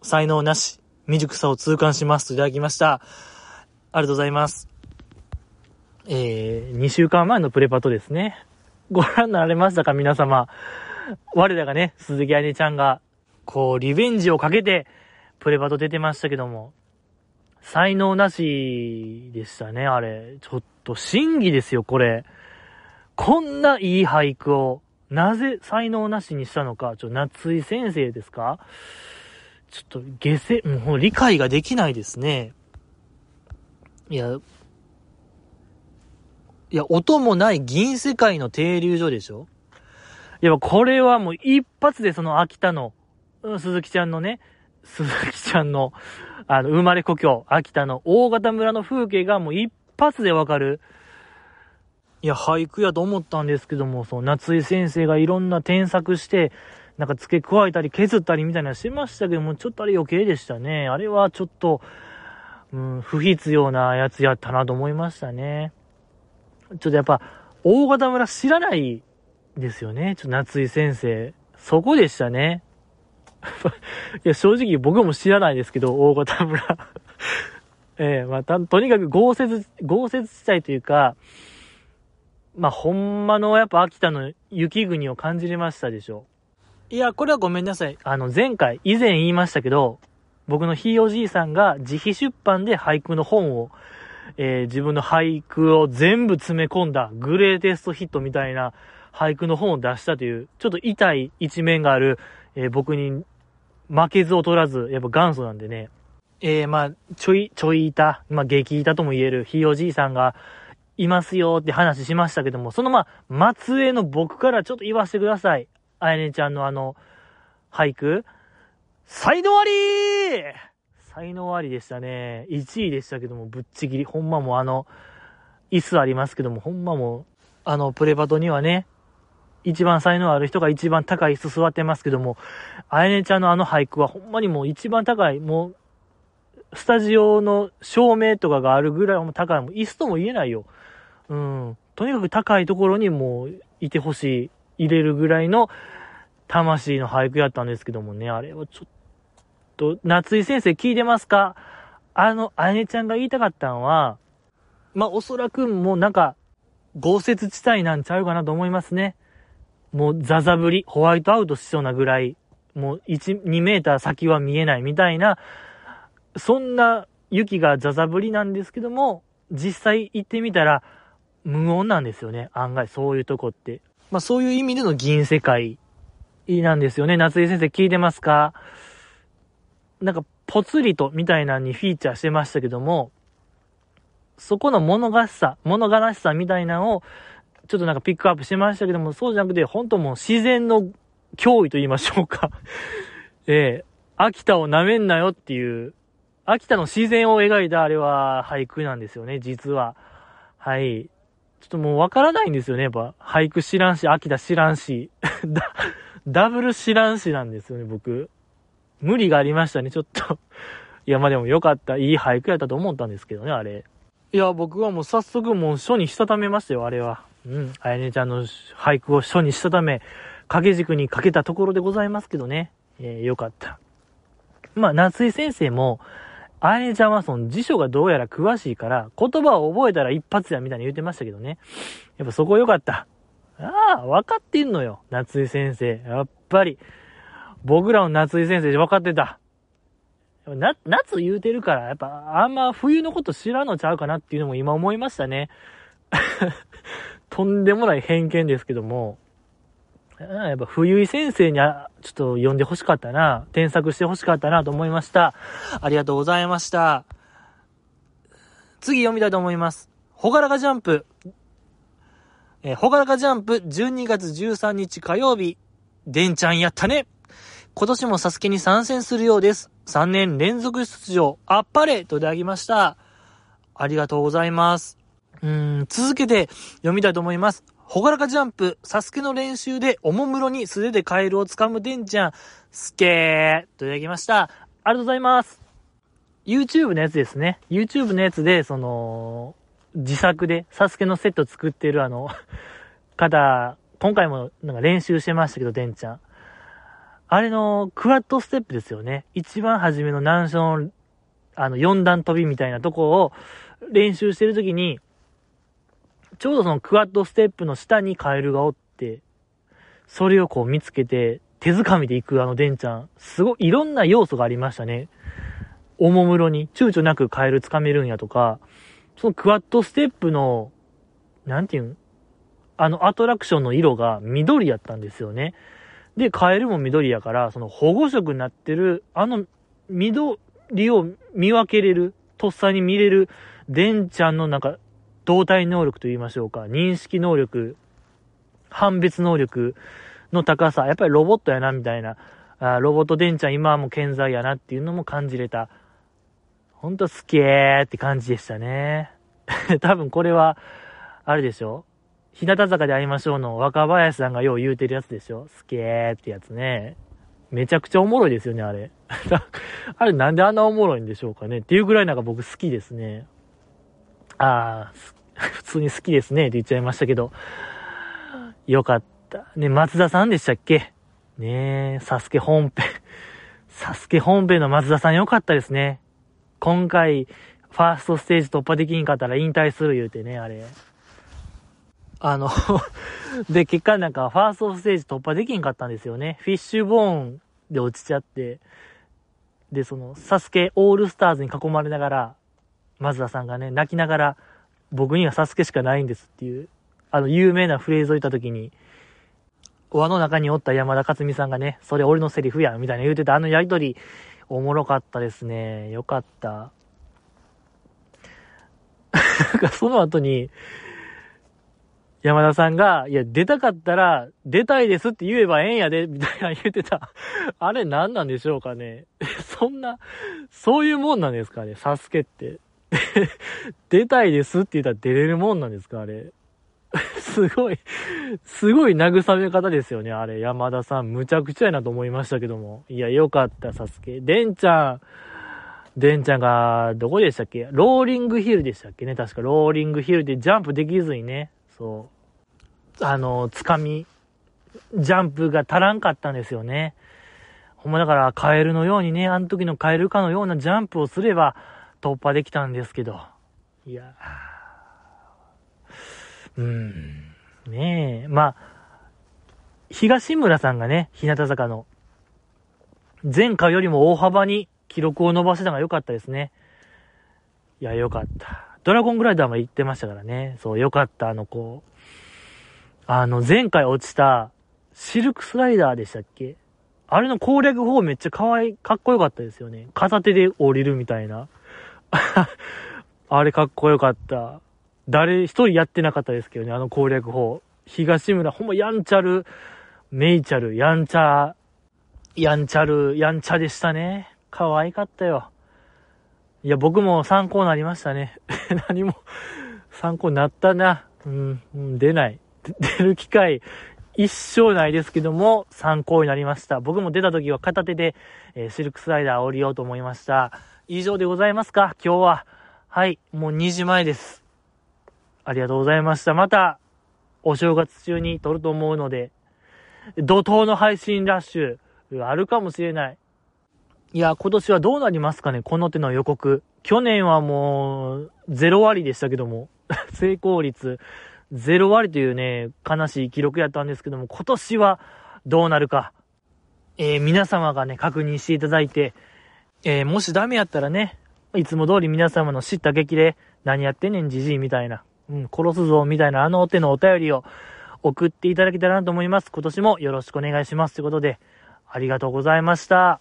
才能なし、未熟さを痛感しますといただきました。ありがとうございます。えー、2週間前のプレパトですね。ご覧になられましたか皆様。我らがね、鈴木愛音ちゃんが、こう、リベンジをかけて、プレパト出てましたけども、才能なしでしたね、あれ。ちょっと審議ですよ、これ。こんないい俳句を、なぜ才能なしにしたのか、ちょ、夏井先生ですか？ちょっと、下世、もう理解ができないですね。いや、いや、音もない銀世界の停留所でしょ？いや、これはもう一発でその秋田の、鈴木ちゃんのね、鈴木ちゃんの、あの、生まれ故郷、秋田の大型村の風景がもう一発でわかる。いや、俳句やと思ったんですけども、その夏井先生がいろんな添削して、なんか付け加えたり削ったりみたいなしてましたけども、ちょっとあれ余計でしたね。あれはちょっと、うん、不必要なやつやったなと思いましたね。ちょっとやっぱ、大型村知らないですよね。ちょっと夏井先生。そこでしたね。いや、正直僕も知らないですけど、大型村 ええー、まあ、た、とにかく豪雪、豪雪地帯というか、まあ、ほんまのやっぱ秋田の雪国を感じれましたでしょ。いや、これはごめんなさい。あの、前回、以前言いましたけど、僕のひいおじいさんが自費出版で俳句の本を、えー、自分の俳句を全部詰め込んだグレーテストヒットみたいな俳句の本を出したという、ちょっと痛い一面がある、えー、僕に負けず劣らず、やっぱ元祖なんでね。えー、まあ、ちょい、ちょい板、まあ、激板とも言えるひいおじいさんがいますよって話しましたけども、そのまあ、末裔の僕からちょっと言わせてください。あやねちゃんのあの、俳句。才能あり才能ありでしたね。1位でしたけども、ぶっちぎり。ほんまもあの、椅子ありますけども、ほんまも、あの、プレバトにはね、一番才能ある人が一番高い椅子座ってますけども、あやねちゃんのあの俳句はほんまにもう一番高い、もう、スタジオの照明とかがあるぐらいも高い、もう椅子とも言えないよ。うん。とにかく高いところにもういてほしい、入れるぐらいの魂の俳句やったんですけどもね、あれはちょっと、夏井先生聞いてますか？あの、あやねちゃんが言いたかったのは、まあ、おそらくもうなんか、豪雪地帯なんちゃうかなと思いますね。もうザザ降り、ホワイトアウトしそうなぐらい、もう1、2メーター先は見えないみたいな、そんな雪がザザ降りなんですけども、実際行ってみたら、無音なんですよね。案外、そういうとこって。まあそういう意味での銀世界なんですよね。夏井先生聞いてますか？なんか、ぽつりとみたいなのにフィーチャーしてましたけども、そこの物悲しさ、物悲しさみたいなのを、ちょっとなんかピックアップしてましたけども、そうじゃなくて、本当もう自然の脅威と言いましょうか ええ秋田を舐めんなよっていう、秋田の自然を描いたあれは俳句なんですよね、実は。はい。ちょっともうわからないんですよね、やっぱ。俳句知らんし、秋田知らんし。ダ、ダブル知らんしなんですよね、僕。無理がありましたね、ちょっといや、まあでもよかった。いい俳句やったと思ったんですけどね、あれ。いや、僕はもう早速もう書にしたためましたよ、あれは。うん。あやねちゃんの俳句を書にしたため、掛け軸にかけたところでございますけどね。えー、よかった。まあ、夏井先生も、あやねちゃんはその辞書がどうやら詳しいから、言葉を覚えたら一発やみたいに言ってましたけどね。やっぱそこ良かった。ああ、分かってんのよ。夏井先生。やっぱり。僕らの夏井先生分かってた。な、夏言うてるから、やっぱあんま冬のこと知らんのちゃうかなっていうのも今思いましたね。とんでもない偏見ですけども。やっぱ冬井先生にあ、ちょっと読んで欲しかったな。添削して欲しかったなと思いました。ありがとうございました。次読みたいと思います。ほがらかジャンプ。えー、ほがらかジャンプ12月13日火曜日。でんちゃんやったね。今年もサスケに参戦するようです。3年連続出場、あっぱれといただきました。ありがとうございます。うん、続けて読みたいと思います。ほがらかジャンプ、サスケの練習でおもむろに素手でカエルを掴むでんちゃん、すけーといただきました。ありがとうございます。YouTube のやつですね。YouTube のやつで、その、自作でサスケのセット作ってるあの、方、今回もなんか練習してましたけど、でんちゃん。あれのクワッドステップですよね。一番初めの難所の、あの、4段飛びみたいなとこを練習してるときに、ちょうどそのクワッドステップの下にカエルがおって、それをこう見つけて、手づかみで行くあのデンちゃん、すごい、いろんな要素がありましたね。おもむろに、躊躇なくカエル掴めるんやとか、そのクワッドステップの、なんていうん？あのアトラクションの色が緑やったんですよね。で、カエルも緑やから、その保護色になってる、あの緑を見分けれる、とっさに見れる、デンちゃんのなんか、動体能力と言いましょうか、認識能力、判別能力の高さ、やっぱりロボットやな、みたいな、あロボット電ちゃん今はもう健在やなっていうのも感じれた。ほんとスケーって感じでしたね。多分これは、あれでしょ日向坂で会いましょうの若林さんがよう言うてるやつでしょスケーってやつね。めちゃくちゃおもろいですよね、あれ。あれなんであんなおもろいんでしょうかねっていうぐらいなんか僕好きですね。ああ、普通に好きですねって言っちゃいましたけど。よかった。ね、松田さんでしたっけ？ねえ、サスケ本編。サスケ本編の松田さんよかったですね。今回、ファーストステージ突破できんかったら引退する言うてね、あれ。あの で、結果なんか、ファーストステージ突破できんかったんですよね。フィッシュボーンで落ちちゃって、で、その、サスケオールスターズに囲まれながら、マズダさんがね、泣きながら、僕にはサスケしかないんですっていう、あの、有名なフレーズを言った時に、輪の中におった山田勝美さんがね、それ俺のセリフや、みたいな言うてたあのやりとり、おもろかったですね。よかった。なんかその後に、山田さんが、いや、出たかったら、出たいですって言えばええんやで、みたいな言ってた。あれ何なんでしょうかね。そんな、そういうもんなんですかね、サスケって。出たいですって言ったら出れるもんなんですかあれ。すごい、すごい慰め方ですよね、あれ。山田さん、むちゃくちゃやなと思いましたけども。いや、よかった、サスケ。デンちゃん、デンちゃんが、どこでしたっけ？ローリングヒルでしたっけね確かローリングヒルでジャンプできずにね、そう、あの、つかみ、ジャンプが足らんかったんですよね。ほんまだから、カエルのようにね、あの時のカエルかのようなジャンプをすれば、突破できたんですけど。いやうん。ねえ。まあ、東村さんがね、日向坂の、前回よりも大幅に記録を伸ばせたのが良かったですね。いや、良かった。ドラゴングライダーも言ってましたからね。そう、良かった。あの子。あの、前回落ちた、シルクスライダーでしたっけ？あれの攻略法めっちゃ可愛い、かっこよかったですよね。片手で降りるみたいな。あれかっこよかった。誰一人やってなかったですけどね、あの攻略法。東村、ほんまやんちゃる、メイチャル、やんちゃ、やんちゃる、やんちゃでしたね。可愛かったよ。いや、僕も参考になりましたね。何も参考になったな。うん、出ない。出る機会、一生ないですけども、参考になりました。僕も出た時は片手で、えー、シルクスライダー降りようと思いました。以上でございますか？今日は。はい、もう2時前です。ありがとうございました。また、お正月中に撮ると思うので、怒涛の配信ラッシュ、あるかもしれない。いや、今年はどうなりますかね？この手の予告。去年はもう、0割でしたけども、成功率0割というね、悲しい記録やったんですけども、今年はどうなるか。えー、皆様がね、確認していただいて、えー、もしダメやったらね、いつも通り皆様の知った激励、何やってんねんじじいみたいな、うん、殺すぞみたいなあの手のお便りを送っていただけたらなと思います。今年もよろしくお願いします。ということで、ありがとうございました。